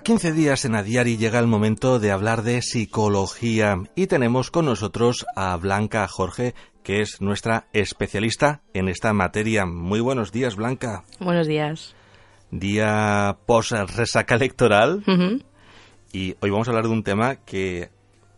cada 15 días en A Diari llega el momento de hablar de psicología y tenemos con nosotros a Blanca Jorge, que es nuestra especialista en esta materia. Muy buenos días, Blanca. Buenos días. Día post resaca electoral y hoy vamos a hablar de un tema que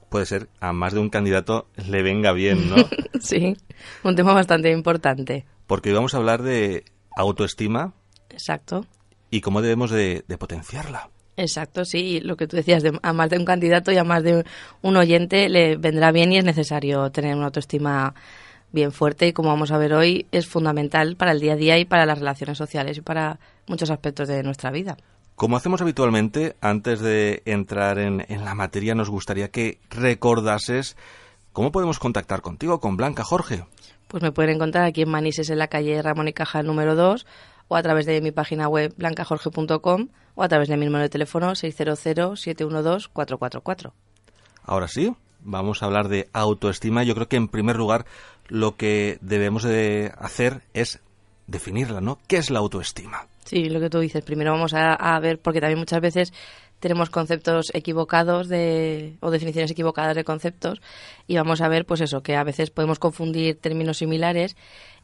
puede ser a más de un candidato le venga bien, ¿no? Sí, un tema bastante importante. Porque hoy vamos a hablar de autoestima Exacto. y cómo debemos de, de potenciarla. Exacto, sí. Lo que tú decías, de- a más de un candidato y a más de un oyente le vendrá bien y es necesario tener una autoestima bien fuerte y como vamos a ver hoy es fundamental para el día a día y para las relaciones sociales y para muchos aspectos de nuestra vida. Como hacemos habitualmente, antes de entrar en, en la materia, nos gustaría que recordases cómo podemos contactar contigo, con Blanca Jorge. Pues me pueden encontrar aquí en Manises, en la calle Ramón y Caja número 2, o a través de mi página web blancajorge.com, o a través de mi número de teléfono 600-712-444. Ahora sí, vamos a hablar de autoestima. Yo creo que en primer lugar lo que debemos de hacer es definirla, ¿no? ¿Qué es la autoestima? Sí, lo que tú dices. Primero vamos a, a ver, porque también muchas veces tenemos conceptos equivocados de, o definiciones equivocadas de conceptos y vamos a ver, pues eso, que a veces podemos confundir términos similares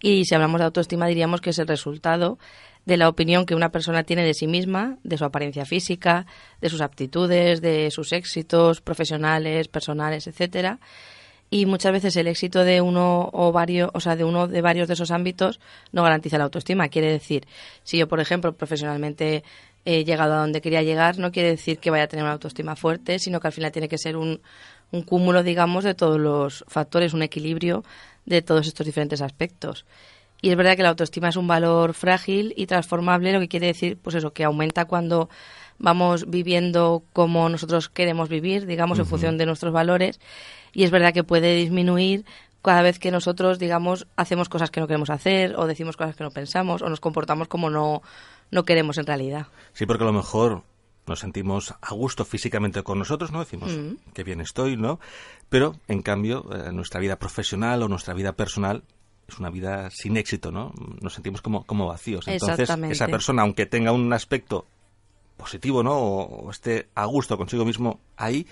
y si hablamos de autoestima diríamos que es el resultado de la opinión que una persona tiene de sí misma, de su apariencia física, de sus aptitudes, de sus éxitos profesionales, personales, etcétera. Y muchas veces el éxito de uno o varios, o sea, de uno de varios de esos ámbitos no garantiza la autoestima. Quiere decir, si yo, por ejemplo, profesionalmente he llegado a donde quería llegar, no quiere decir que vaya a tener una autoestima fuerte, sino que al final tiene que ser un, un cúmulo, digamos, de todos los factores, un equilibrio de todos estos diferentes aspectos. Y es verdad que la autoestima es un valor frágil y transformable, lo que quiere decir, pues eso, que aumenta cuando vamos viviendo como nosotros queremos vivir, digamos, en función de nuestros valores. Y es verdad que puede disminuir cada vez que nosotros, digamos, hacemos cosas que no queremos hacer, o decimos cosas que no pensamos, o nos comportamos como no, no queremos en realidad. Sí, porque a lo mejor nos sentimos a gusto físicamente con nosotros, ¿no? Decimos, qué bien estoy, ¿no? Pero, en cambio, eh, nuestra vida profesional o nuestra vida personal es una vida sin éxito, ¿no? Nos sentimos como, como vacíos. Entonces, esa persona, aunque tenga un aspecto positivo, ¿no? O, o esté a gusto consigo mismo ahí,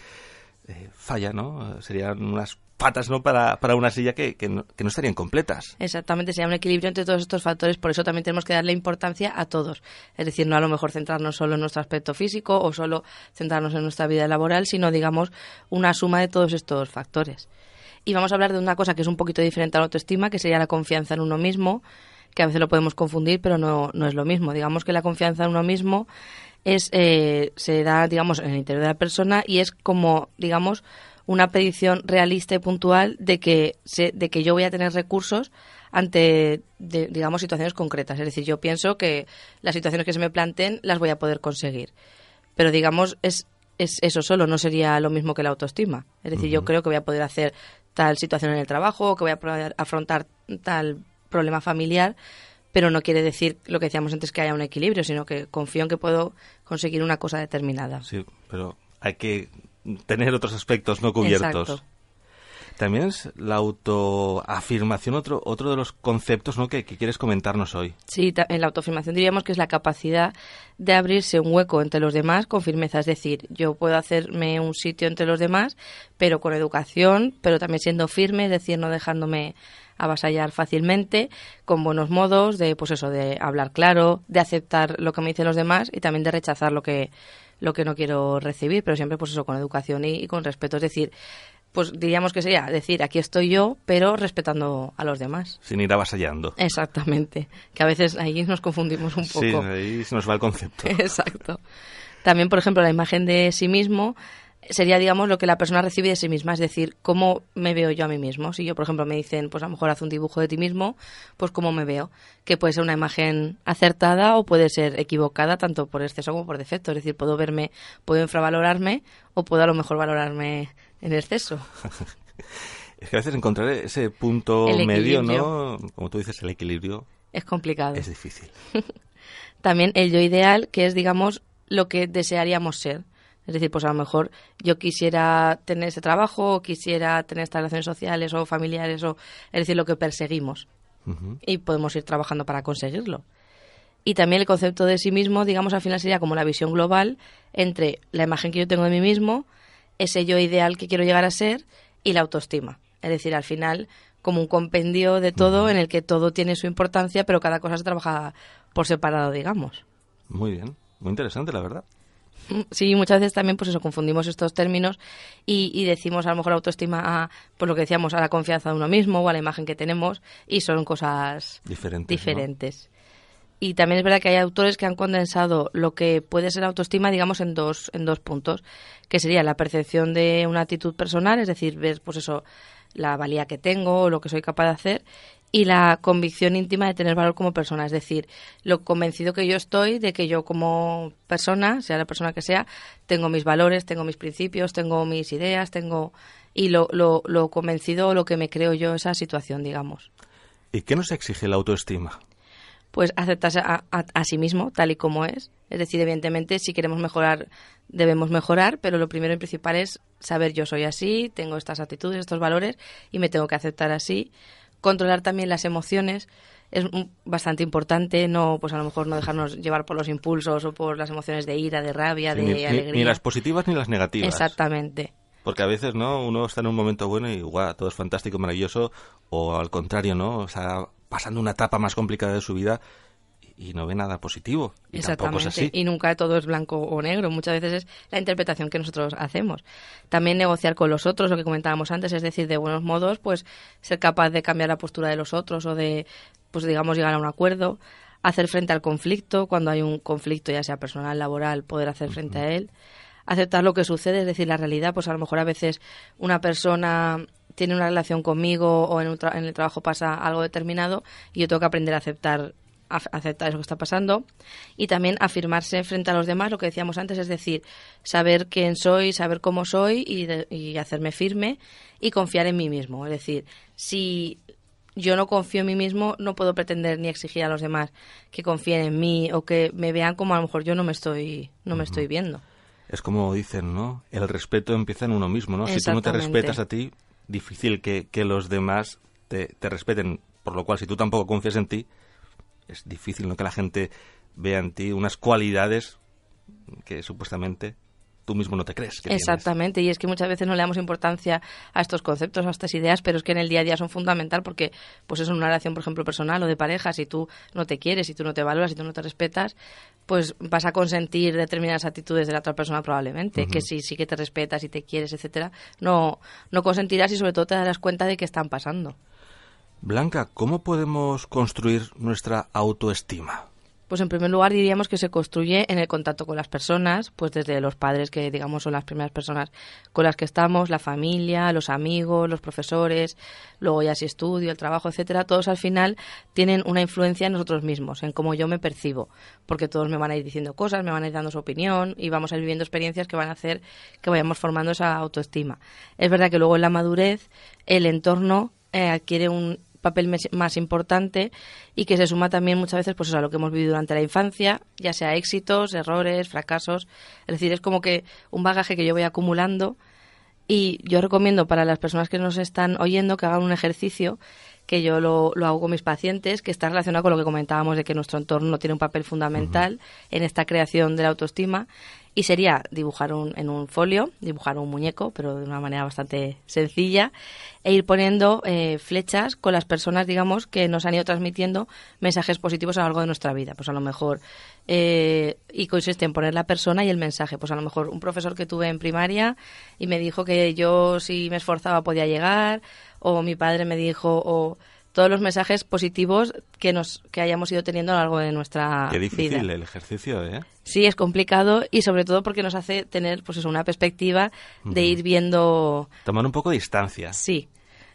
eh, falla, ¿no? Eh, Serían unas patas, ¿no? Para, para una silla que, que, no, que no estarían completas. Exactamente, sería un equilibrio entre todos estos factores, por eso también tenemos que darle importancia a todos. Es decir, no a lo mejor centrarnos solo en nuestro aspecto físico o solo centrarnos en nuestra vida laboral, sino, digamos, una suma de todos estos factores. Y vamos a hablar de una cosa que es un poquito diferente a la autoestima, que sería la confianza en uno mismo, que a veces lo podemos confundir, pero no, no es lo mismo. Digamos que la confianza en uno mismo es, eh, se da, digamos, en el interior de la persona y es como, digamos, una predicción realista y puntual de que, se- de que yo voy a tener recursos ante, de- digamos, situaciones concretas. Es decir, yo pienso que las situaciones que se me planteen las voy a poder conseguir. Pero, digamos, es, es eso solo, no sería lo mismo que la autoestima. Es decir, yo creo que voy a poder hacer tal situación en el trabajo, o que voy a poder afrontar tal problema familiar, pero no quiere decir lo que decíamos antes que haya un equilibrio, sino que confío en que puedo conseguir una cosa determinada. Sí, pero hay que tener otros aspectos no cubiertos. Exacto. También es la autoafirmación otro, otro de los conceptos ¿no? que, que quieres comentarnos hoy. Sí, en la autoafirmación diríamos que es la capacidad de abrirse un hueco entre los demás con firmeza. Es decir, yo puedo hacerme un sitio entre los demás, pero con educación, pero también siendo firme, es decir, no dejándome avasallar fácilmente, con buenos modos de, pues eso, de hablar claro, de aceptar lo que me dicen los demás y también de rechazar lo que, lo que no quiero recibir, pero siempre pues eso, con educación y, y con respeto. Es decir, pues diríamos que sería decir, aquí estoy yo, pero respetando a los demás. Sin ir avasallando. Exactamente, que a veces ahí nos confundimos un Sí, poco. ahí se nos va el concepto. Exacto. También, por ejemplo, la imagen de sí mismo sería, digamos, lo que la persona recibe de sí misma, es decir, cómo me veo yo a mí mismo. Si yo, por ejemplo, me dicen, pues a lo mejor haz un dibujo de ti mismo, pues cómo me veo, que puede ser una imagen acertada o puede ser equivocada, tanto por exceso como por defecto. Es decir, puedo verme, puedo infravalorarme o puedo a lo mejor valorarme en exceso. es que a veces encontrar ese punto medio. ¿no? Como tú dices, el equilibrio Es complicado. es difícil. También el yo ideal, que es, digamos, lo que desearíamos ser. Es decir, pues a lo mejor yo quisiera tener ese trabajo, o quisiera tener estas relaciones sociales o familiares, o es decir, lo que perseguimos. Y podemos ir trabajando para conseguirlo. Y también el concepto de sí mismo, digamos, al final sería como la visión global entre la imagen que yo tengo de mí mismo, ese yo ideal que quiero llegar a ser y la autoestima. Es decir, al final, como un compendio de todo en el que todo tiene su importancia, pero cada cosa se trabaja por separado, digamos. Muy bien, muy interesante, la verdad. Sí, muchas veces también pues eso confundimos estos términos y, y decimos a lo mejor autoestima a pues lo que decíamos a la confianza de uno mismo o a la imagen que tenemos y son cosas Diferentes, ¿no? diferentes. Y también es verdad que hay autores que han condensado lo que puede ser autoestima, digamos, en dos, en dos puntos, que sería la percepción de una actitud personal, es decir, ver, pues eso, la valía que tengo, lo que soy capaz de hacer, y la convicción íntima de tener valor como persona, es decir, lo convencido que yo estoy de que yo como persona, sea la persona que sea, tengo mis valores, tengo mis principios, tengo mis ideas, tengo y lo, lo, lo convencido o lo que me creo yo esa situación, digamos. ¿Y qué nos exige la autoestima? pues aceptarse a, a- a sí mismo tal y como es. Es decir, evidentemente, si queremos mejorar, debemos mejorar, pero lo primero y principal es saber yo soy así, tengo estas actitudes, estos valores y me tengo que aceptar así. Controlar también las emociones es bastante importante, no, pues a lo mejor no dejarnos llevar por los impulsos o por las emociones de ira, de rabia, Sí, de ni, ni- alegría. ni las positivas ni las negativas. Exactamente. Porque a veces, ¿no? Uno está en un momento bueno y guau, todo es fantástico, maravilloso, o al contrario, ¿no? O sea, pasando una etapa más complicada de su vida y, no ve nada positivo. Y tampoco es así. Y nunca todo es blanco o negro. Muchas veces es la interpretación que nosotros hacemos. También negociar con los otros, lo que comentábamos antes, es decir, de buenos modos, pues ser capaz de cambiar la postura de los otros o de, pues digamos, llegar a un acuerdo. Hacer frente al conflicto, cuando hay un conflicto, ya sea personal, laboral, poder hacer frente a él. Aceptar lo que sucede, es decir, la realidad, pues a lo mejor a veces una persona tiene una relación conmigo o en, un tra- en el trabajo pasa algo determinado y yo tengo que aprender a aceptar aceptar eso que está pasando y también afirmarse frente a los demás, lo que decíamos antes, es decir, saber quién soy, saber cómo soy y, de- y hacerme firme y confiar en mí mismo. Es decir, si yo no confío en mí mismo, no puedo pretender ni exigir a los demás que confíen en mí o que me vean como a lo mejor yo no me estoy, no me estoy viendo. Es como dicen, ¿no? El respeto empieza en uno mismo, ¿no? Si tú no te respetas a ti, difícil que, que los demás te, te respeten. Por lo cual, si tú tampoco confías en ti, es difícil, ¿no? Que la gente vea en ti unas cualidades que supuestamente tú mismo no te crees. Que tienes. Exactamente, y es que muchas veces no le damos importancia a estos conceptos, a estas ideas, pero es que en el día a día son fundamental porque, pues eso en una relación, por ejemplo, personal o de pareja, si tú no te quieres, si tú no te valoras, si tú no te respetas, pues vas a consentir determinadas actitudes de la otra persona probablemente, que si sí que te respetas y te quieres, etcétera, no, no consentirás y sobre todo te darás cuenta de que están pasando. Blanca, ¿cómo podemos construir nuestra autoestima? Pues en primer lugar diríamos que se construye en el contacto con las personas, pues desde los padres que digamos son las primeras personas con las que estamos, la familia, los amigos, los profesores, luego ya si estudio, el trabajo, etcétera, todos al final tienen una influencia en nosotros mismos, en cómo yo me percibo, porque todos me van a ir diciendo cosas, me van a ir dando su opinión y vamos a ir viviendo experiencias que van a hacer que vayamos formando esa autoestima. Es verdad que luego en la madurez el entorno eh, adquiere un papel más importante y que se suma también muchas veces pues a lo que hemos vivido durante la infancia, ya sea éxitos, errores, fracasos. Es decir, es como que un bagaje que yo voy acumulando y yo recomiendo para las personas que nos están oyendo que hagan un ejercicio que yo lo, lo hago con mis pacientes, que está relacionado con lo que comentábamos de que nuestro entorno tiene un papel fundamental en esta creación de la autoestima. Y sería dibujar un, en un folio, dibujar un muñeco, pero de una manera bastante sencilla, e ir poniendo eh, flechas con las personas, digamos, que nos han ido transmitiendo mensajes positivos a lo largo de nuestra vida. Pues a lo mejor, eh, y consiste en poner la persona y el mensaje. Pues a lo mejor un profesor que tuve en primaria y me dijo que yo si me esforzaba podía llegar, o mi padre me dijo, o todos los mensajes positivos que nos que hayamos ido teniendo a lo largo de nuestra Qué difícil vida. el ejercicio, ¿eh? Sí, es complicado y sobre todo porque nos hace tener pues eso, una perspectiva de ir viendo Tomar un poco de distancia. Sí,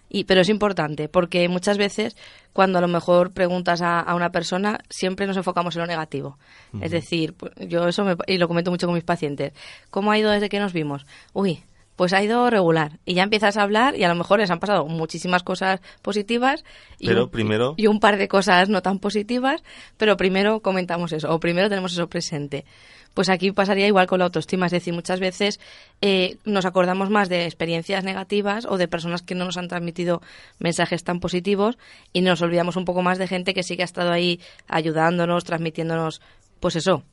y, pero es importante porque muchas veces cuando a lo mejor preguntas a, a una persona siempre nos enfocamos en lo negativo. Es decir, pues, yo eso me- y lo comento mucho con mis pacientes. ¿Cómo ha ido desde que nos vimos? Uy, pues ha ido regular. Y ya empiezas a hablar y a lo mejor les han pasado muchísimas cosas positivas y, Pero primero- y un par de cosas no tan positivas, pero primero comentamos eso o primero tenemos eso presente. Pues aquí pasaría igual con la autoestima, es decir, muchas veces eh, nos acordamos más de experiencias negativas o de personas que no nos han transmitido mensajes tan positivos y nos olvidamos un poco más de gente que sí que ha estado ahí ayudándonos, transmitiéndonos, pues eso,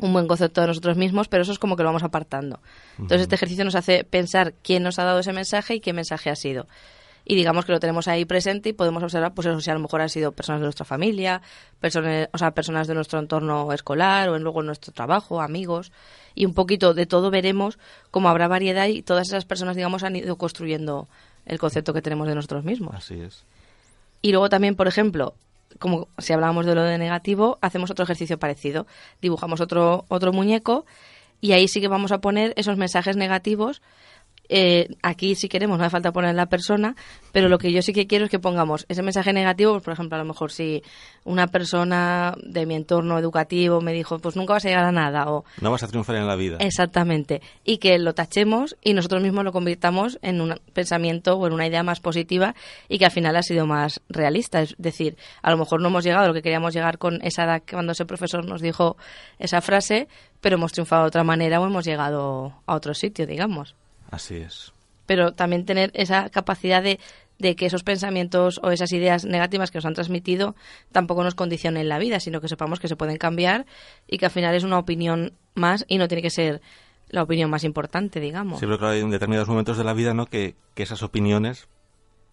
un buen concepto de nosotros mismos, pero eso es como que lo vamos apartando. Entonces este ejercicio nos hace pensar quién nos ha dado ese mensaje y qué mensaje ha sido. Y digamos que lo tenemos ahí presente y podemos observar, pues eso, si a lo mejor han sido personas de nuestra familia, personas, o sea, personas de nuestro entorno escolar o en, luego nuestro trabajo, amigos. Y un poquito de todo veremos cómo habrá variedad y todas esas personas, digamos, han ido construyendo el concepto que tenemos de nosotros mismos. Así es. Y luego también, por ejemplo, como si hablábamos de lo de negativo, hacemos otro ejercicio parecido. Dibujamos otro, otro muñeco y ahí sí que vamos a poner esos mensajes negativos. Eh, aquí si queremos no hace falta poner la persona, pero lo que yo sí que quiero es que pongamos ese mensaje negativo, pues, por ejemplo, a lo mejor si una persona de mi entorno educativo me dijo, pues nunca vas a llegar a nada, o No vas a triunfar en la vida. Exactamente. Y que lo tachemos y nosotros mismos lo convirtamos en un pensamiento o en una idea más positiva y que al final ha sido más realista. Es decir, a lo mejor no hemos llegado a lo que queríamos llegar con esa edad cuando ese profesor nos dijo esa frase, pero hemos triunfado de otra manera o hemos llegado a otro sitio, digamos. Así es. Pero también tener esa capacidad de, de que esos pensamientos o esas ideas negativas que nos han transmitido tampoco nos condicionen la vida, sino que sepamos que se pueden cambiar y que al final es una opinión más y no tiene que ser la opinión más importante, digamos. Sí, pero claro, hay en determinados momentos de la vida, ¿no? Que, que esas opiniones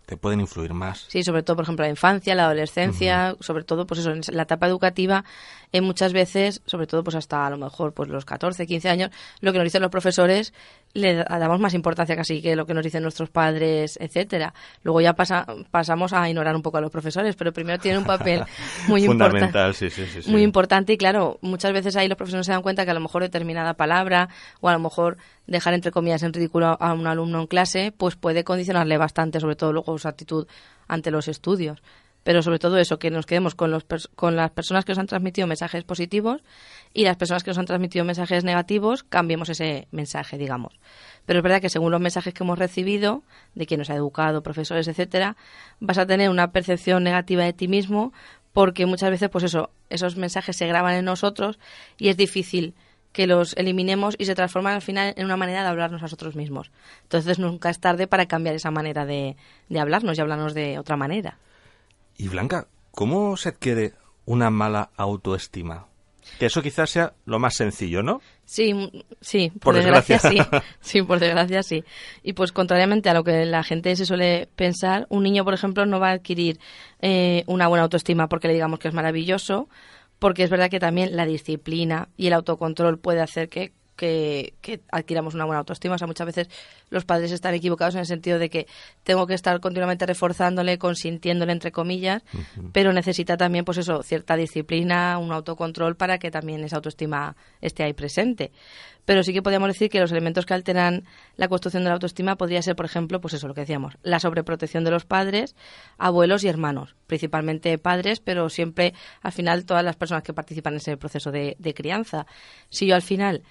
te pueden influir más. Sí, sobre todo, por ejemplo, la infancia, la adolescencia, sobre todo, pues eso, en la etapa educativa, eh, muchas veces, sobre todo, pues hasta a lo mejor pues los 14, 15 años, lo que nos dicen los profesores le da- damos más importancia casi que lo que nos dicen nuestros padres, etcétera. Luego ya pasa, pasamos a ignorar un poco a los profesores, pero primero tienen un papel muy importante. Sí, sí. sí. Muy importante y claro, muchas veces ahí los profesores se dan cuenta que a lo mejor determinada palabra o a lo mejor dejar entre comillas en ridículo a un alumno en clase, pues puede condicionarle bastante, sobre todo luego su actitud ante los estudios. Pero sobre todo eso, que nos quedemos con, los con las personas que nos han transmitido mensajes positivos y las personas que nos han transmitido mensajes negativos, cambiemos ese mensaje, digamos. Pero es verdad que según los mensajes que hemos recibido, de quien nos ha educado, profesores, etcétera, vas a tener una percepción negativa de ti mismo porque muchas veces, pues eso, esos mensajes se graban en nosotros y es difícil que los eliminemos y se transforman al final en una manera de hablarnos a nosotros mismos. Entonces nunca es tarde para cambiar esa manera de hablarnos y hablarnos de otra manera. Y Blanca, ¿cómo se adquiere una mala autoestima? Que eso quizás sea lo más sencillo, ¿no? Sí, sí, Por por, desgracia, desgracia. sí. Sí, por desgracia sí. Y pues contrariamente a lo que la gente se suele pensar, un niño, por ejemplo, no va a adquirir eh, una buena autoestima porque le digamos que es maravilloso, porque es verdad que también la disciplina y el autocontrol puede hacer que, que, que adquiramos una buena autoestima. O sea, muchas veces los padres están equivocados en el sentido de que tengo que estar continuamente reforzándole, consintiéndole, entre comillas, pero necesita también, pues eso, cierta disciplina, un autocontrol para que también esa autoestima esté ahí presente. Pero sí que podríamos decir que los elementos que alteran la construcción de la autoestima podría ser, por ejemplo, pues eso, lo que decíamos, la sobreprotección de los padres, abuelos y hermanos, principalmente padres, pero siempre, al final, todas las personas que participan en ese proceso de, de crianza. Si yo al final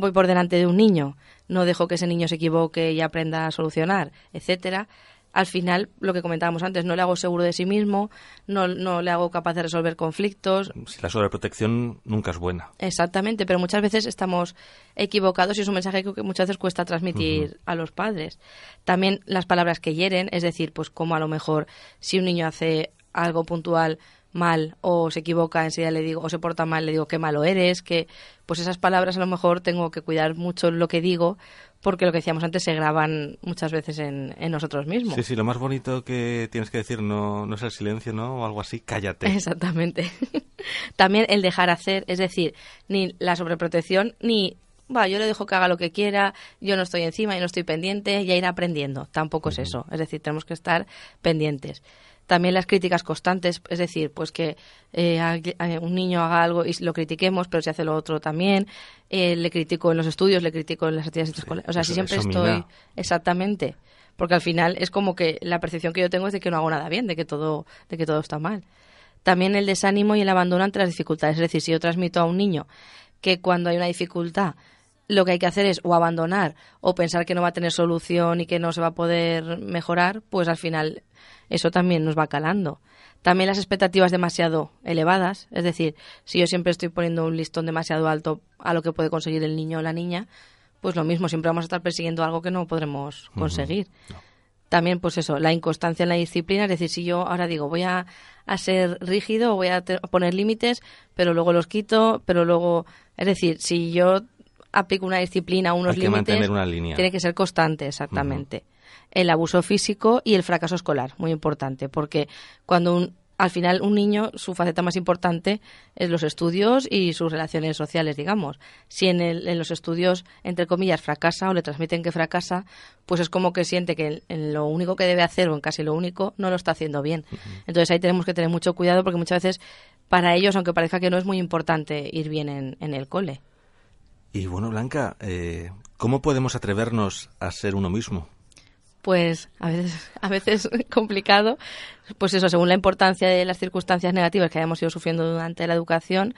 voy por delante de un niño, no dejo que ese niño se equivoque y aprenda a solucionar, etcétera, al final, lo que comentábamos antes, no le hago seguro de sí mismo, no, no le hago capaz de resolver conflictos, Si la sobreprotección nunca es buena. Exactamente, pero muchas veces estamos equivocados y es un mensaje que muchas veces cuesta transmitir a los padres. También las palabras que hieren, es decir, pues como a lo mejor si un niño hace algo puntual mal o se equivoca, enseguida le digo, o se porta mal, le digo qué malo eres, que pues esas palabras a lo mejor tengo que cuidar mucho lo que digo, porque lo que decíamos antes se graban muchas veces en, en nosotros mismos. Sí, sí, lo más bonito que tienes que decir no, no es el silencio, ¿no? O algo así, cállate. Exactamente. También el dejar hacer, es decir, ni la sobreprotección ni va, yo le dejo que haga lo que quiera, yo no estoy encima y no estoy pendiente, ya irá aprendiendo. Tampoco es eso. Es decir, tenemos que estar pendientes. También las críticas constantes, es decir, pues que eh, a un niño haga algo y lo critiquemos, pero si hace lo otro también. Eh, le critico en los estudios, le critico en las actividades escolares. O sea, eso- si siempre estoy... mina. Exactamente. Porque al final es como que la percepción que yo tengo es de que no hago nada bien, de que todo, de que todo está mal. También el desánimo y el abandono ante las dificultades. Es decir, si yo transmito a un niño que cuando hay una dificultad lo que hay que hacer es o abandonar o pensar que no va a tener solución y que no se va a poder mejorar, pues al final eso también nos va calando. También las expectativas demasiado elevadas, es decir, si yo siempre estoy poniendo un listón demasiado alto a lo que puede conseguir el niño o la niña, pues lo mismo, siempre vamos a estar persiguiendo algo que no podremos conseguir. También, pues eso, la inconstancia en la disciplina, es decir, si yo ahora digo voy a, a ser rígido o voy a, te- a poner límites, pero luego los quito, pero luego, es decir, si yo aplico una disciplina, unos límites, mantener una línea. tiene que ser constante, exactamente. El abuso físico y el fracaso escolar, muy importante, porque cuando un, al final un niño, su faceta más importante es los estudios y sus relaciones sociales, digamos. Si en, el- en los estudios, entre comillas, fracasa o le transmiten que fracasa, pues es como que siente que en, lo único que debe hacer o en casi lo único no lo está haciendo bien. Entonces ahí tenemos que tener mucho cuidado porque muchas veces para ellos, aunque parezca que no es muy importante ir bien en, en el cole. Y bueno, Blanca, eh, ¿cómo podemos atrevernos a ser uno mismo? Pues a veces, a veces complicado, pues eso, según la importancia de las circunstancias negativas que hayamos ido sufriendo durante la educación,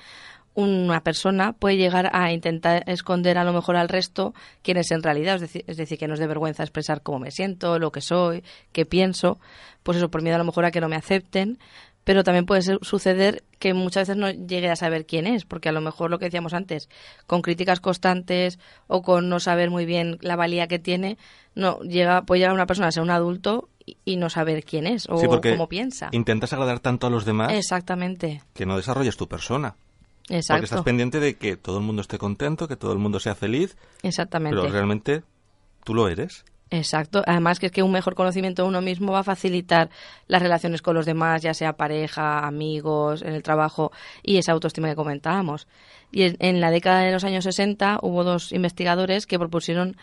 una persona puede llegar a intentar esconder a lo mejor al resto quién es en realidad, es decir, es decir, que nos dé vergüenza expresar cómo me siento, lo que soy, qué pienso, pues eso, por miedo a lo mejor a que no me acepten, pero también puede ser- suceder que muchas veces no llegue a saber quién es, porque a lo mejor lo que decíamos antes, con críticas constantes o con no saber muy bien la valía que tiene, no llega puede llegar una persona a ser un adulto y, no saber quién es o Sí, cómo piensa. Intentas agradar tanto a los demás Exactamente, que no desarrolles tu persona. Porque estás exacto, pendiente de que todo el mundo esté contento, que todo el mundo sea feliz, exactamente. pero realmente tú lo eres. Exacto. Además que es que un mejor conocimiento de uno mismo va a facilitar las relaciones con los demás, ya sea pareja, amigos, en el trabajo y esa autoestima que comentábamos. Y en, la década de los años 60 hubo dos investigadores que propusieron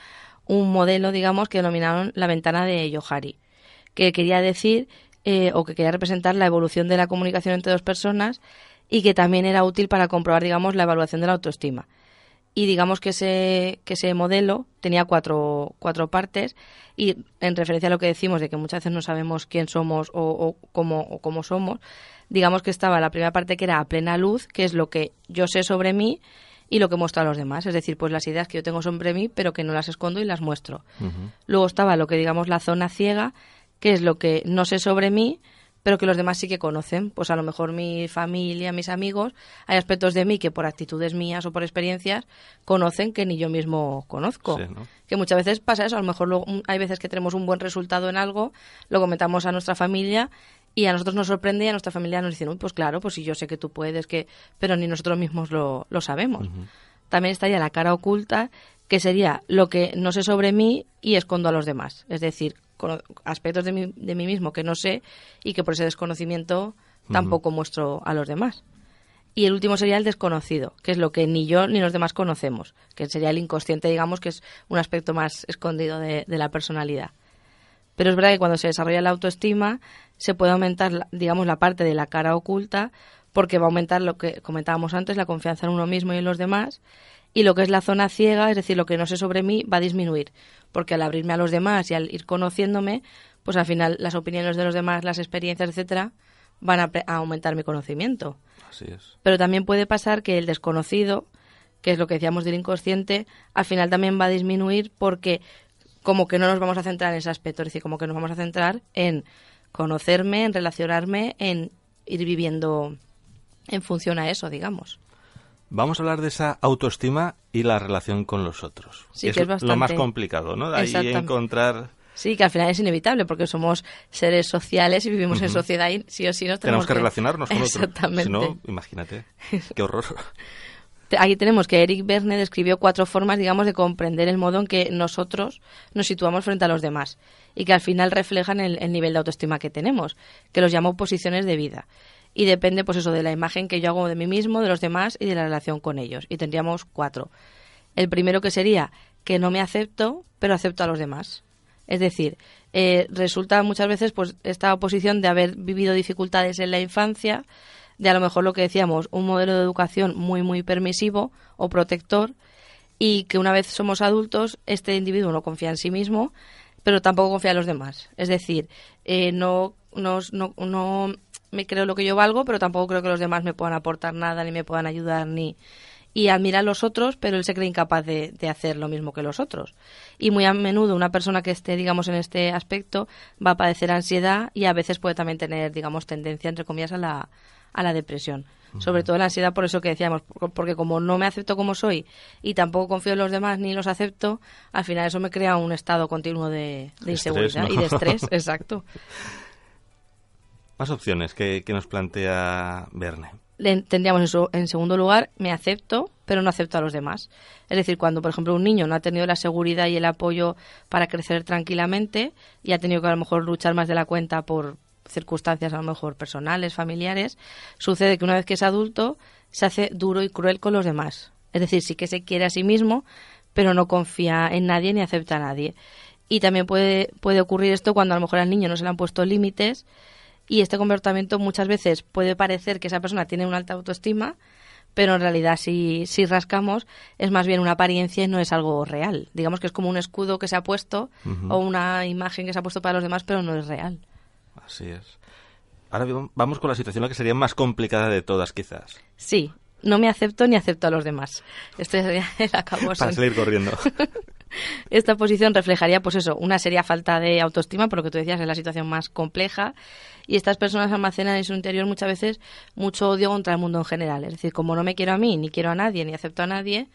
un modelo, digamos, que denominaron la ventana de Yohari, que quería decir eh, o que quería representar la evolución de la comunicación entre dos personas y que también era útil para comprobar, digamos, la evaluación de la autoestima y digamos que ese, que ese modelo tenía cuatro, cuatro partes y en referencia a lo que decimos de que muchas veces no sabemos quién somos o, o cómo, o cómo somos, digamos que estaba la primera parte que era a plena luz, que es lo que yo sé sobre mí y lo que muestro a los demás, es decir, pues las ideas que yo tengo sobre mí, pero que no las escondo y las muestro. Luego estaba lo que digamos la zona ciega, que es lo que no sé sobre mí, pero que los demás sí que conocen. Pues a lo mejor mi familia, mis amigos, hay aspectos de mí que por actitudes mías o por experiencias conocen que ni yo mismo conozco. Sí, ¿no? Que muchas veces pasa eso, a lo mejor luego, mm, hay veces que tenemos un buen resultado en algo, lo comentamos a nuestra familia y a nosotros nos sorprende y a nuestra familia nos dicen, uy, pues claro, pues si yo sé que tú puedes, que pero ni nosotros mismos lo, lo sabemos. También estaría la cara oculta, que sería lo que no sé sobre mí y escondo a los demás. Es decir, aspectos de mí, de mí mismo que no sé y que por ese desconocimiento tampoco muestro a los demás. Y el último sería el desconocido, que es lo que ni yo ni los demás conocemos, que sería el inconsciente, digamos, que es un aspecto más escondido de, de la personalidad. Pero es verdad que cuando se desarrolla la autoestima se puede aumentar, digamos, la parte de la cara oculta porque va a aumentar lo que comentábamos antes, la confianza en uno mismo y en los demás. Y lo que es la zona ciega, es decir, lo que no sé sobre mí, va a disminuir. Porque al abrirme a los demás y al ir conociéndome, pues al final las opiniones de los demás, las experiencias, etcétera, van a, a aumentar mi conocimiento. Así es. Pero también puede pasar que el desconocido, que es lo que decíamos del inconsciente, al final también va a disminuir porque como que no nos vamos a centrar en ese aspecto, es decir, como que nos vamos a centrar en conocerme, en relacionarme, en ir viviendo en función a eso, digamos. Vamos a hablar de esa autoestima y la relación con los otros. Sí, que es lo bastante- más complicado, ¿no? Ahí Exactamente. encontrar... Sí, que al final es inevitable porque somos seres sociales y vivimos en sociedad y sí o sí nos Tenemos tenemos que relacionarnos con otros. Exactamente. Si no, imagínate. Qué horror. Aquí tenemos que Eric Verne describió cuatro formas, digamos, de comprender el modo en que nosotros nos situamos frente a los demás y que al final reflejan el, el nivel de autoestima que tenemos, que los llamó posiciones de vida. Y depende, pues eso, de la imagen que yo hago de mí mismo, de los demás y de la relación con ellos. Y tendríamos cuatro. El primero que sería que no me acepto, pero acepto a los demás. Es decir, eh, resulta muchas veces pues esta oposición de haber vivido dificultades en la infancia, de a lo mejor lo que decíamos, un modelo de educación muy, muy permisivo o protector, y que una vez somos adultos, este individuo no confía en sí mismo, pero tampoco confía en los demás. Es decir, eh, no, no, no, no me creo lo que yo valgo, pero tampoco creo que los demás me puedan aportar nada, ni me puedan ayudar, ni y admira a los otros, pero él se cree incapaz de, de, hacer lo mismo que los otros. Y muy a menudo una persona que esté, digamos, en este aspecto va a padecer ansiedad y a veces puede también tener, digamos, tendencia, entre comillas, a la, a la depresión. Sobre todo la ansiedad, por eso que decíamos, porque como no me acepto como soy y tampoco confío en los demás ni los acepto, al final eso me crea un estado continuo de, de inseguridad y de estrés, exacto. Más opciones que, que nos plantea Verne tendríamos eso en segundo lugar, me acepto, pero no acepto a los demás. Es decir, cuando, por ejemplo, un niño no ha tenido la seguridad y el apoyo para crecer tranquilamente y ha tenido que a lo mejor luchar más de la cuenta por circunstancias a lo mejor personales, familiares, sucede que una vez que es adulto se hace duro y cruel con los demás. Es decir, sí que se quiere a sí mismo, pero no confía en nadie ni acepta a nadie. Y también puede, puede ocurrir esto cuando a lo mejor al niño no se le han puesto límites y este comportamiento muchas veces puede parecer que esa persona tiene una alta autoestima, pero en realidad si, si rascamos es más bien una apariencia y no es algo real. Digamos que es como un escudo que se ha puesto o una imagen que se ha puesto para los demás, pero no es real. Así es. Ahora vamos con la situación la que sería más complicada de todas, quizás. Sí, no me acepto ni acepto a los demás. Esto sería el acabo Para salir corriendo. Esta posición reflejaría, pues eso, una seria falta de autoestima, por lo que tú decías, es la situación más compleja. Y estas personas almacenan en su interior muchas veces mucho odio contra el mundo en general. Es decir, como no me quiero a mí, ni quiero a nadie, ni acepto a nadie,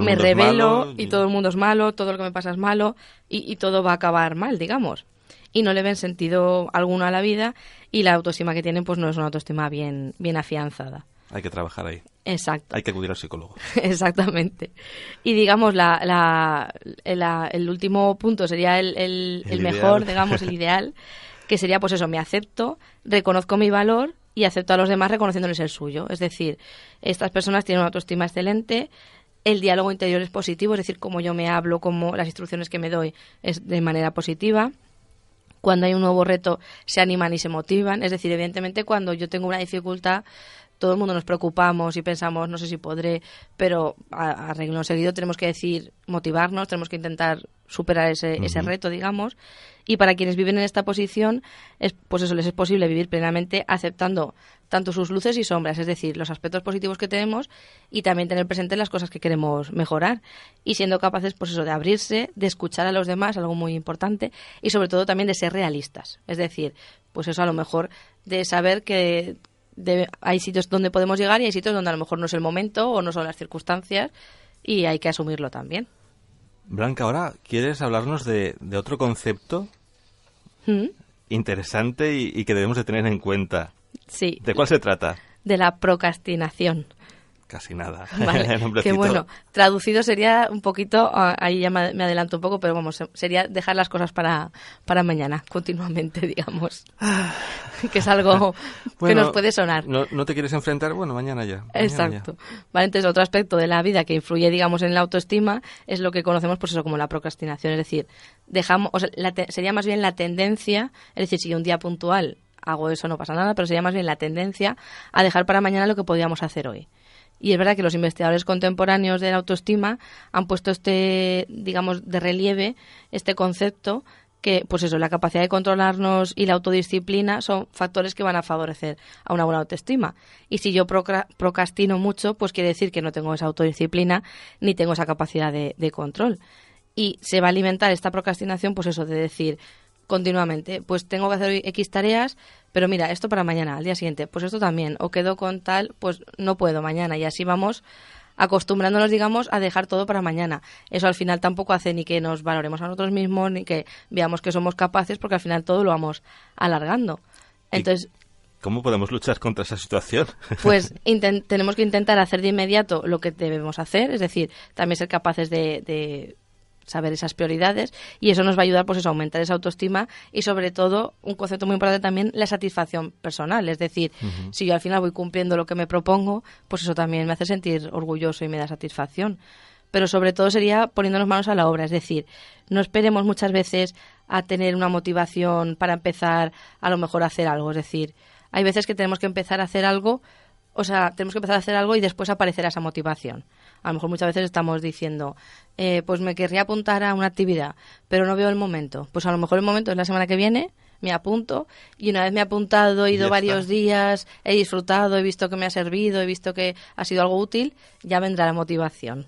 me revelo y... todo el mundo es malo, todo lo que me pasa es malo y, y todo va a acabar mal, digamos y no le ven sentido alguno a la vida y la autoestima que tienen pues no es una autoestima bien, bien afianzada. Hay que trabajar ahí. Exacto. Hay que acudir al psicólogo. Exactamente. Y digamos, la, la, el último punto sería el, el, mejor, digamos, el ideal, que sería pues eso, me acepto, reconozco mi valor y acepto a los demás reconociéndoles el suyo. Es decir, estas personas tienen una autoestima excelente, el diálogo interior es positivo, es decir, como yo me hablo, como las instrucciones que me doy es de manera positiva. Cuando hay un nuevo reto se animan y se motivan. Es decir, evidentemente cuando yo tengo una dificultad todo el mundo nos preocupamos y pensamos, no sé si podré, pero a, a seguido tenemos que decir, motivarnos, tenemos que intentar superar ese, ese reto, digamos. Y para quienes viven en esta posición, es, pues eso les es posible vivir plenamente aceptando tanto sus luces y sombras, es decir, los aspectos positivos que tenemos y también tener presente las cosas que queremos mejorar y siendo capaces, pues eso, de abrirse, de escuchar a los demás, algo muy importante, y sobre todo también de ser realistas. Es decir, pues eso a lo mejor de saber que, hay sitios donde podemos llegar y hay sitios donde a lo mejor no es el momento o no son las circunstancias y hay que asumirlo también. Blanca, ahora quieres hablarnos de, otro concepto ¿Mm? interesante y, que debemos de tener en cuenta. Sí. ¿De cuál se trata? De la procrastinación casi nada. que bueno, traducido sería un poquito, ah, ahí ya me adelanto un poco, pero vamos, sería dejar las cosas para, para mañana, continuamente, digamos. que es algo que nos puede sonar. No, no, te quieres enfrentar? Bueno, mañana ya. Exacto. Vale, entonces otro aspecto de la vida que influye, digamos, en la autoestima es lo que conocemos, pues eso, como la procrastinación. Es decir, dejamos, o sea, sería más bien la tendencia, es decir, si un día puntual hago eso no pasa nada, pero sería más bien la tendencia a dejar para mañana lo que podíamos hacer hoy. Y es verdad que los investigadores contemporáneos de la autoestima han puesto este, digamos, de relieve este concepto que, pues eso, la capacidad de controlarnos y la autodisciplina son factores que van a favorecer a una buena autoestima. Y si yo procrastino mucho, pues quiere decir que no tengo esa autodisciplina ni tengo esa capacidad de, de control. Y se va a alimentar esta procrastinación, pues eso, de decir, continuamente. Pues tengo que hacer X tareas, pero mira, esto para mañana, al día siguiente, pues esto también. O quedo con tal, pues no puedo mañana. Y así vamos acostumbrándonos, digamos, a dejar todo para mañana. Eso al final tampoco hace ni que nos valoremos a nosotros mismos, ni que veamos que somos capaces, porque al final todo lo vamos alargando. Entonces, ¿Cómo podemos luchar contra esa situación? Pues tenemos que intentar hacer de inmediato lo que debemos hacer, es decir, también ser capaces de saber esas prioridades y eso nos va a ayudar pues eso, a aumentar esa autoestima y sobre todo un concepto muy importante también la satisfacción personal. Es decir si yo al final voy cumpliendo lo que me propongo pues eso también me hace sentir orgulloso y me da satisfacción. Pero sobre todo sería poniéndonos manos a la obra, es decir, no esperemos muchas veces a tener una motivación para empezar a lo mejor a hacer algo, es decir, hay veces que tenemos que empezar a hacer algo, o sea, tenemos que empezar a hacer algo y después aparecerá esa motivación. A lo mejor muchas veces estamos diciendo, eh, pues me querría apuntar a una actividad, pero no veo el momento. Pues a lo mejor el momento es la semana que viene, me apunto y una vez me he apuntado, he ido varios días, he disfrutado, he visto que me ha servido, he visto que ha sido algo útil, ya vendrá la motivación.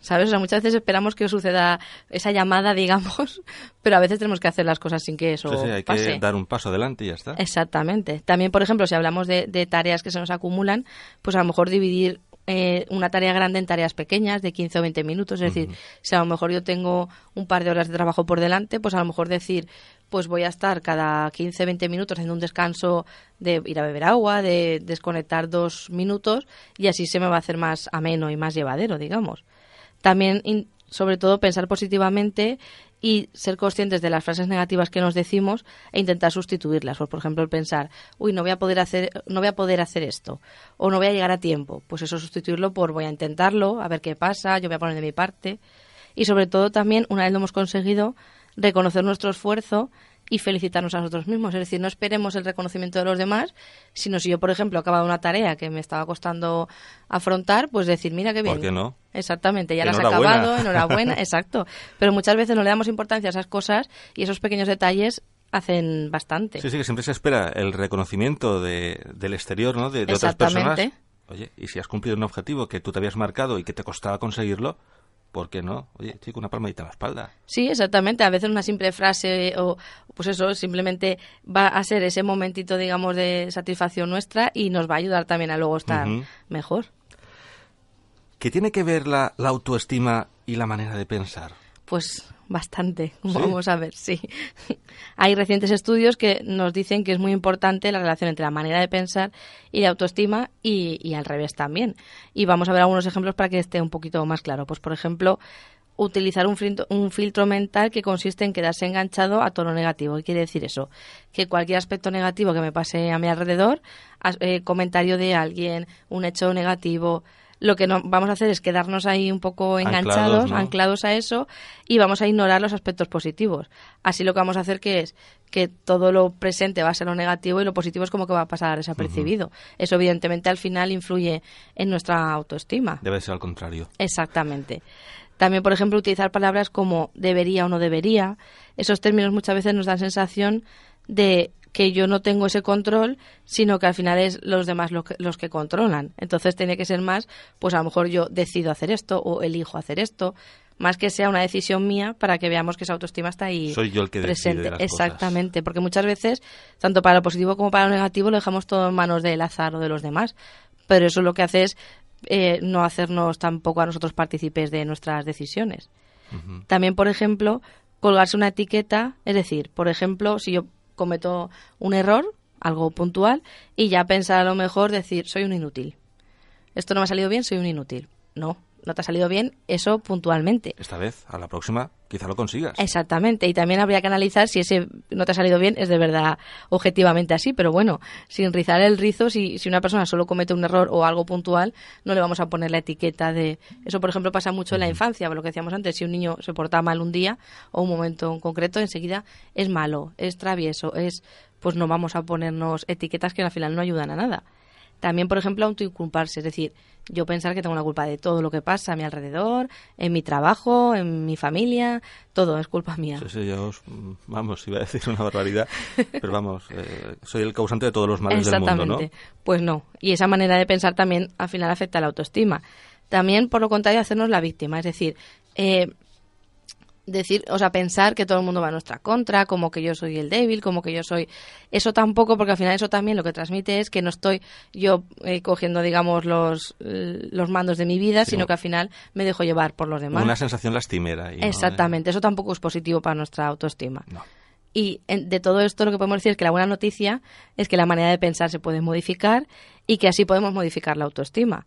¿Sabes? O sea, muchas veces esperamos que suceda esa llamada, digamos, pero a veces tenemos que hacer las cosas sin que eso Sí, sí, hay pase. que dar un paso adelante y ya está. Exactamente. También, por ejemplo, si hablamos de, de tareas que se nos acumulan, pues a lo mejor dividir eh, una tarea grande en tareas pequeñas de 15 o 20 minutos. Es decir, si a lo mejor yo tengo un par de horas de trabajo por delante, pues a lo mejor decir, pues voy a estar cada 15 20 minutos haciendo un descanso de ir a beber agua, de desconectar dos minutos y así se me va a hacer más ameno y más llevadero, digamos. También, in- sobre todo, pensar positivamente y ser conscientes de las frases negativas que nos decimos e intentar sustituirlas. Pues, por ejemplo, el pensar, uy, no voy a poder hacer, no voy a poder hacer esto o no voy a llegar a tiempo. Pues eso sustituirlo por voy a intentarlo, a ver qué pasa, yo voy a poner de mi parte. Y sobre todo también, una vez lo hemos conseguido, reconocer nuestro esfuerzo y felicitarnos a nosotros mismos. Es decir, no esperemos el reconocimiento de los demás, sino si yo, por ejemplo, he acabado una tarea que me estaba costando afrontar, pues decir, mira qué bien. ¿Por qué no? Exactamente, ya la has acabado, enhorabuena, exacto. Pero muchas veces no le damos importancia a esas cosas y esos pequeños detalles hacen bastante. Sí, sí, que siempre se espera el reconocimiento de, del exterior, ¿no? De, de otras personas. Exactamente. Oye, y si has cumplido un objetivo que tú te habías marcado y que te costaba conseguirlo, ¿por qué no? Oye, chico, una palmadita en la espalda. Sí, exactamente. A veces una simple frase o, pues eso, simplemente va a ser ese momentito, digamos, de satisfacción nuestra y nos va a ayudar también a luego estar mejor. ¿Qué tiene que ver la, la autoestima y la manera de pensar? Pues bastante, ¿Sí? vamos a ver, sí. Hay recientes estudios que nos dicen que es muy importante la relación entre la manera de pensar y la autoestima y, y al revés también. Y vamos a ver algunos ejemplos para que esté un poquito más claro. Pues, por ejemplo, utilizar un filtro, un filtro mental que consiste en quedarse enganchado a todo lo negativo. ¿Qué quiere decir eso? Que cualquier aspecto negativo que me pase a mi alrededor, eh, comentario de alguien, un hecho negativo, lo que no vamos a hacer es quedarnos ahí un poco Anclados, enganchados, ¿no? anclados a eso y vamos a ignorar los aspectos positivos. Así lo que vamos a hacer que es que todo lo presente va a ser lo negativo y lo positivo es como que va a pasar desapercibido. Eso evidentemente al final influye en nuestra autoestima. Debe ser al contrario. Exactamente. También, por ejemplo, utilizar palabras como debería o no debería. Esos términos muchas veces nos dan sensación de que yo no tengo ese control, sino que al final es los demás lo que- los que controlan. Entonces tiene que ser más, pues a lo mejor yo decido hacer esto o elijo hacer esto, más que sea una decisión mía para que veamos que esa autoestima está ahí Soy yo el que presente. cosas. Exactamente, porque muchas veces, tanto para lo positivo como para lo negativo, lo dejamos todo en manos del azar o de los demás. Pero eso lo que hace es eh, no hacernos tampoco a nosotros partícipes de nuestras decisiones. También, por ejemplo, colgarse una etiqueta, es decir, por ejemplo, si yo cometo un error, algo puntual, y ya pensar a lo mejor decir, soy un inútil. Esto no me ha salido bien, soy un inútil. No, no te ha salido bien, eso puntualmente. Esta vez, a la próxima, quizá lo consigas. Exactamente, y también habría que analizar si ese no te ha salido bien es de verdad objetivamente así, pero bueno, sin rizar el rizo, si, si una persona solo comete un error o algo puntual, no le vamos a poner la etiqueta de... Eso, por ejemplo, pasa mucho en la infancia, lo que decíamos antes, si un niño se porta mal un día o un momento en concreto, enseguida es malo, es travieso, es... pues no vamos a ponernos etiquetas que al final no ayudan a nada. También, por ejemplo, autoinculparse, es decir, yo pensar que tengo la culpa de todo lo que pasa a mi alrededor, en mi trabajo, en mi familia, todo es culpa mía. Sí, sí, yo os- vamos, iba a decir una barbaridad, pero vamos, eh, soy el causante de todos los males del mundo, ¿no? Exactamente. Pues no. Y esa manera de pensar también al final afecta a la autoestima. También, por lo contrario, hacernos la víctima. Es decir, eh, decir, o sea, pensar que todo el mundo va a nuestra contra, como que yo soy el débil, como que yo soy... Eso tampoco, porque al final eso también lo que transmite es que no estoy yo eh, cogiendo, digamos, los, eh, los mandos de mi vida, Sí, sino que al final me dejo llevar por los demás. Una sensación lastimera. ahí, ¿no? Exactamente. Eso tampoco es positivo para nuestra autoestima. No. Y de todo esto lo que podemos decir es que la buena noticia es que la manera de pensar se puede modificar y que así podemos modificar la autoestima.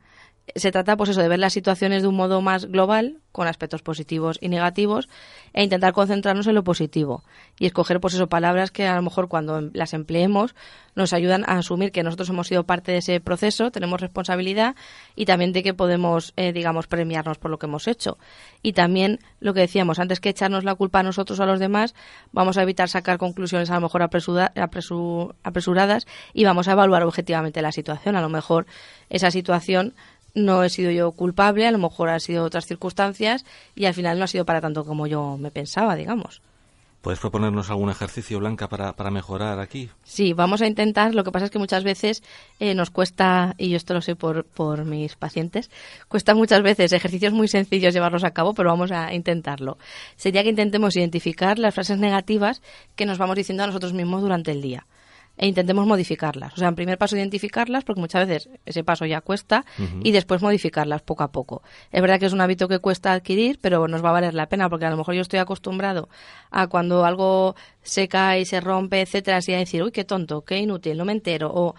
Se trata pues eso de ver las situaciones de un modo más global con aspectos positivos y negativos e intentar concentrarnos en lo positivo. Y escoger pues eso palabras que a lo mejor cuando las empleemos nos ayudan a asumir que nosotros hemos sido parte de ese proceso tenemos responsabilidad y también de que podemos eh, digamos premiarnos por lo que hemos hecho. Y también lo que decíamos antes que echarnos la culpa a nosotros o a los demás vamos a evitar sacar conclusiones a lo mejor apresuradas y vamos a evaluar objetivamente la situación. A lo mejor esa situación no he sido yo culpable, a lo mejor han sido otras circunstancias y al final no ha sido para tanto como yo me pensaba, digamos. ¿Puedes proponernos algún ejercicio, Blanca, para, para mejorar aquí? Sí, vamos a intentar. Lo que pasa es que muchas veces eh, nos cuesta, y yo esto lo sé por, por mis pacientes, cuesta muchas veces ejercicios muy sencillos llevarlos a cabo, pero vamos a intentarlo. Sería que intentemos identificar las frases negativas que nos vamos diciendo a nosotros mismos durante el día e intentemos modificarlas. O sea, en primer paso identificarlas, porque muchas veces ese paso ya cuesta, y después modificarlas poco a poco. Es verdad que es un hábito que cuesta adquirir, pero nos va a valer la pena, porque a lo mejor yo estoy acostumbrado a cuando algo se cae y se rompe, etcétera, así a decir, uy, qué tonto, qué inútil, no me entero, o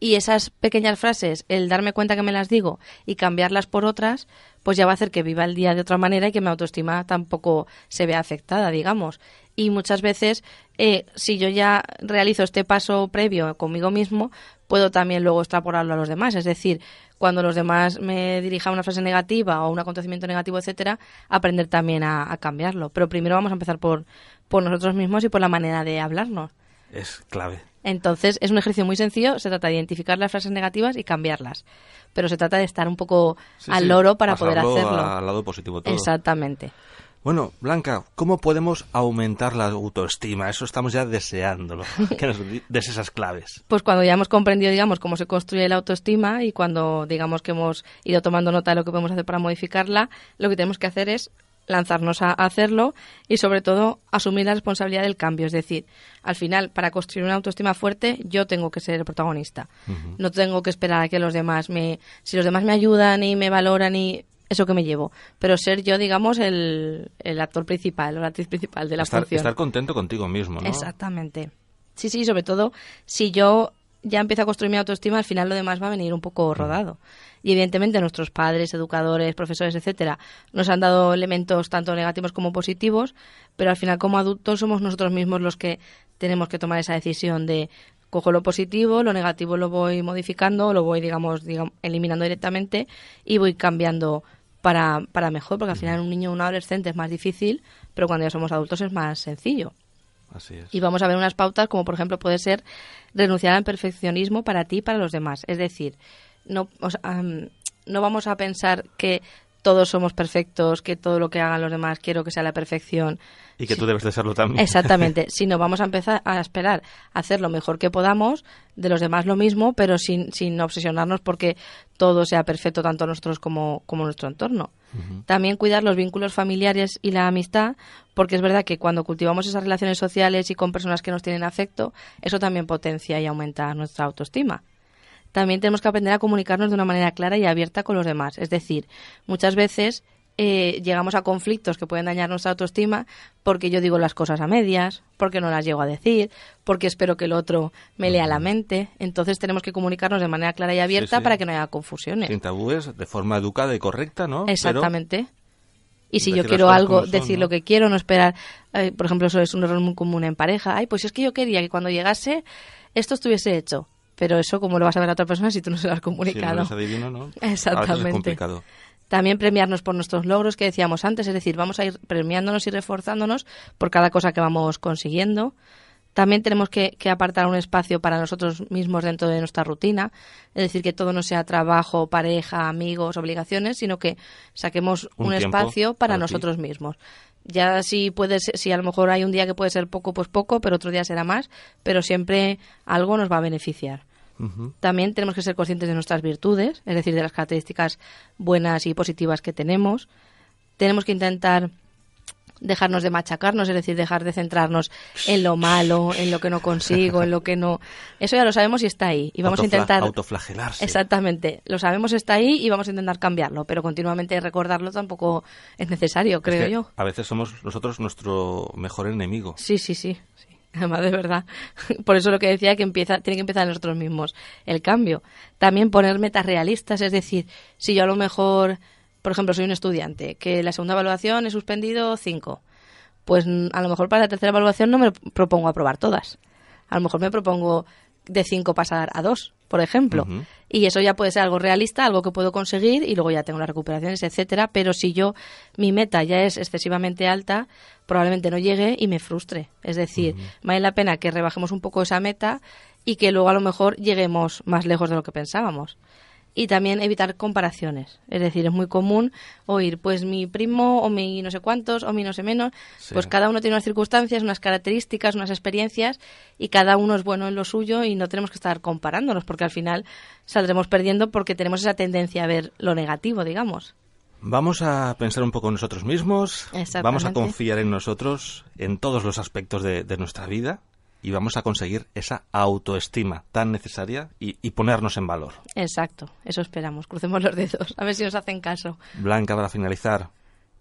y esas pequeñas frases, el darme cuenta que me las digo y cambiarlas por otras, pues ya va a hacer que viva el día de otra manera y que mi autoestima tampoco se vea afectada, digamos. Y muchas veces, eh, si yo ya realizo este paso previo conmigo mismo, puedo también luego extrapolarlo a los demás. Es decir, cuando los demás me dirijan una frase negativa o un acontecimiento negativo, etcétera, aprender también a, a cambiarlo. Pero primero vamos a empezar por, por nosotros mismos y por la manera de hablarnos. Es clave. Entonces, es un ejercicio muy sencillo, se trata de identificar las frases negativas y cambiarlas. Pero se trata de estar un poco Sí, al sí, loro para poder hacerlo. Al lado positivo todo. Exactamente. Bueno, Blanca, ¿cómo podemos aumentar la autoestima? Eso estamos ya deseándolo. que nos des esas claves. Pues cuando ya hemos comprendido, digamos, cómo se construye la autoestima y cuando, digamos, que hemos ido tomando nota de lo que podemos hacer para modificarla, lo que tenemos que hacer es lanzarnos a hacerlo y, sobre todo, asumir la responsabilidad del cambio. Es decir, al final, para construir una autoestima fuerte, yo tengo que ser el protagonista. No tengo que esperar a que los demás me... Si los demás me ayudan y me valoran y... Eso que me llevo. Pero ser yo, digamos, el, el actor principal o la actriz principal de la Estar, función. estar contento contigo mismo, ¿no? Exactamente. Sí, sí, sobre todo si yo ya empiezo a construir mi autoestima, al final lo demás va a venir un poco rodado. Y evidentemente nuestros padres, educadores, profesores, etcétera, nos han dado elementos tanto negativos como positivos, pero al final como adultos somos nosotros mismos los que tenemos que tomar esa decisión de cojo lo positivo, lo negativo lo voy modificando, lo voy, digamos, eliminando directamente y voy cambiando para, para mejor, porque al final un niño o un adolescente es más difícil, pero cuando ya somos adultos es más sencillo. Y vamos a ver unas pautas como por ejemplo puede ser renunciar al perfeccionismo para ti y para los demás. Es decir, no, o no vamos a pensar que todos somos perfectos, que todo lo que hagan los demás quiero que sea la perfección. Y que tú debes de serlo también. Exactamente, sino vamos a empezar a esperar a hacer lo mejor que podamos, de los demás lo mismo, pero sin, sin obsesionarnos porque todo sea perfecto tanto nosotros como, como nuestro entorno. También cuidar los vínculos familiares y la amistad, porque es verdad que cuando cultivamos esas relaciones sociales y con personas que nos tienen afecto, eso también potencia y aumenta nuestra autoestima. También tenemos que aprender a comunicarnos de una manera clara y abierta con los demás. Es decir, muchas veces eh, llegamos a conflictos que pueden dañar nuestra autoestima porque yo digo las cosas a medias, porque no las llego a decir, porque espero que el otro me lea la mente. Entonces tenemos que comunicarnos de manera clara y abierta sí. para que no haya confusiones. Sin tabúes, de forma educada y correcta, ¿no? Pero- Exactamente. Y si decir yo quiero algo, son, decir ¿no? lo que quiero, no esperar. eh, por ejemplo, eso es un error muy común en pareja. Ay, pues es que yo quería que cuando llegase esto estuviese hecho. Pero eso, ¿cómo lo vas a ver a otra persona si tú no se lo has Si no comunicado? eres adivino, ¿no? A veces es Exactamente. complicado. También premiarnos por nuestros logros que decíamos antes, es decir, vamos a ir premiándonos y reforzándonos por cada cosa que vamos consiguiendo. También tenemos que, que apartar un espacio para nosotros mismos dentro de nuestra rutina, es decir, que todo no sea trabajo, pareja, amigos, obligaciones, sino que saquemos Un espacio para, para ti. nosotros mismos. Ya si puede ser- si a lo mejor hay un día que puede ser poco, pues poco, pero otro día será más, pero siempre algo nos va a beneficiar. También tenemos que ser conscientes de nuestras virtudes, es decir, de las características buenas y positivas que tenemos. Tenemos que intentar dejarnos de machacarnos, es decir, dejar de centrarnos en lo malo, en lo que no consigo, en lo que no... Eso ya lo sabemos y está ahí. Y vamos a intentar... Autoflagelarse. Exactamente, lo sabemos está ahí y vamos a intentar cambiarlo, pero continuamente recordarlo tampoco es necesario, Es creo que yo. A veces somos nosotros nuestro mejor enemigo. Sí, sí, sí. sí. además de verdad. Por eso lo que decía que empieza, tiene que empezar nosotros mismos el cambio. También poner metas realistas, es decir, si yo a lo mejor, por ejemplo, soy un estudiante, que la segunda evaluación he suspendido cinco, pues a lo mejor para la tercera evaluación no me propongo aprobar todas. A lo mejor me propongo de cinco pasar a dos, por ejemplo. Y eso ya puede ser algo realista, algo que puedo conseguir y luego ya tengo las recuperaciones, etcétera. Pero si yo, mi meta ya es excesivamente alta, probablemente no llegue y me frustre. Es decir, vale la pena que rebajemos un poco esa meta y que luego a lo mejor lleguemos más lejos de lo que pensábamos y también evitar comparaciones. Es decir, es muy común oír, pues mi primo o mi no sé cuántos o mi no sé menos, pues cada uno tiene unas circunstancias, unas características, unas experiencias y cada uno es bueno en lo suyo y no tenemos que estar comparándonos porque al final saldremos perdiendo porque tenemos esa tendencia a ver lo negativo, digamos. Vamos a pensar un poco en nosotros mismos, vamos a confiar en nosotros en todos los aspectos de nuestra vida y vamos a conseguir esa autoestima tan necesaria y, ponernos en valor. Exacto, eso esperamos. Crucemos los dedos, a ver si nos hacen caso. Blanca, para finalizar,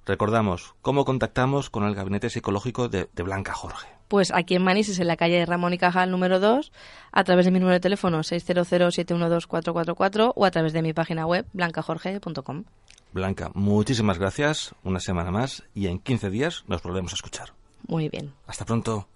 recordamos, ¿cómo contactamos con el gabinete psicológico de, Blanca Jorge? Pues aquí en Manises, en la calle Ramón y Cajal número 2, a través de mi número de teléfono 600-712-444 o a través de mi página web blancajorge.com. Blanca, muchísimas gracias, una semana más y en 15 días nos volvemos a escuchar. Muy bien. Hasta pronto.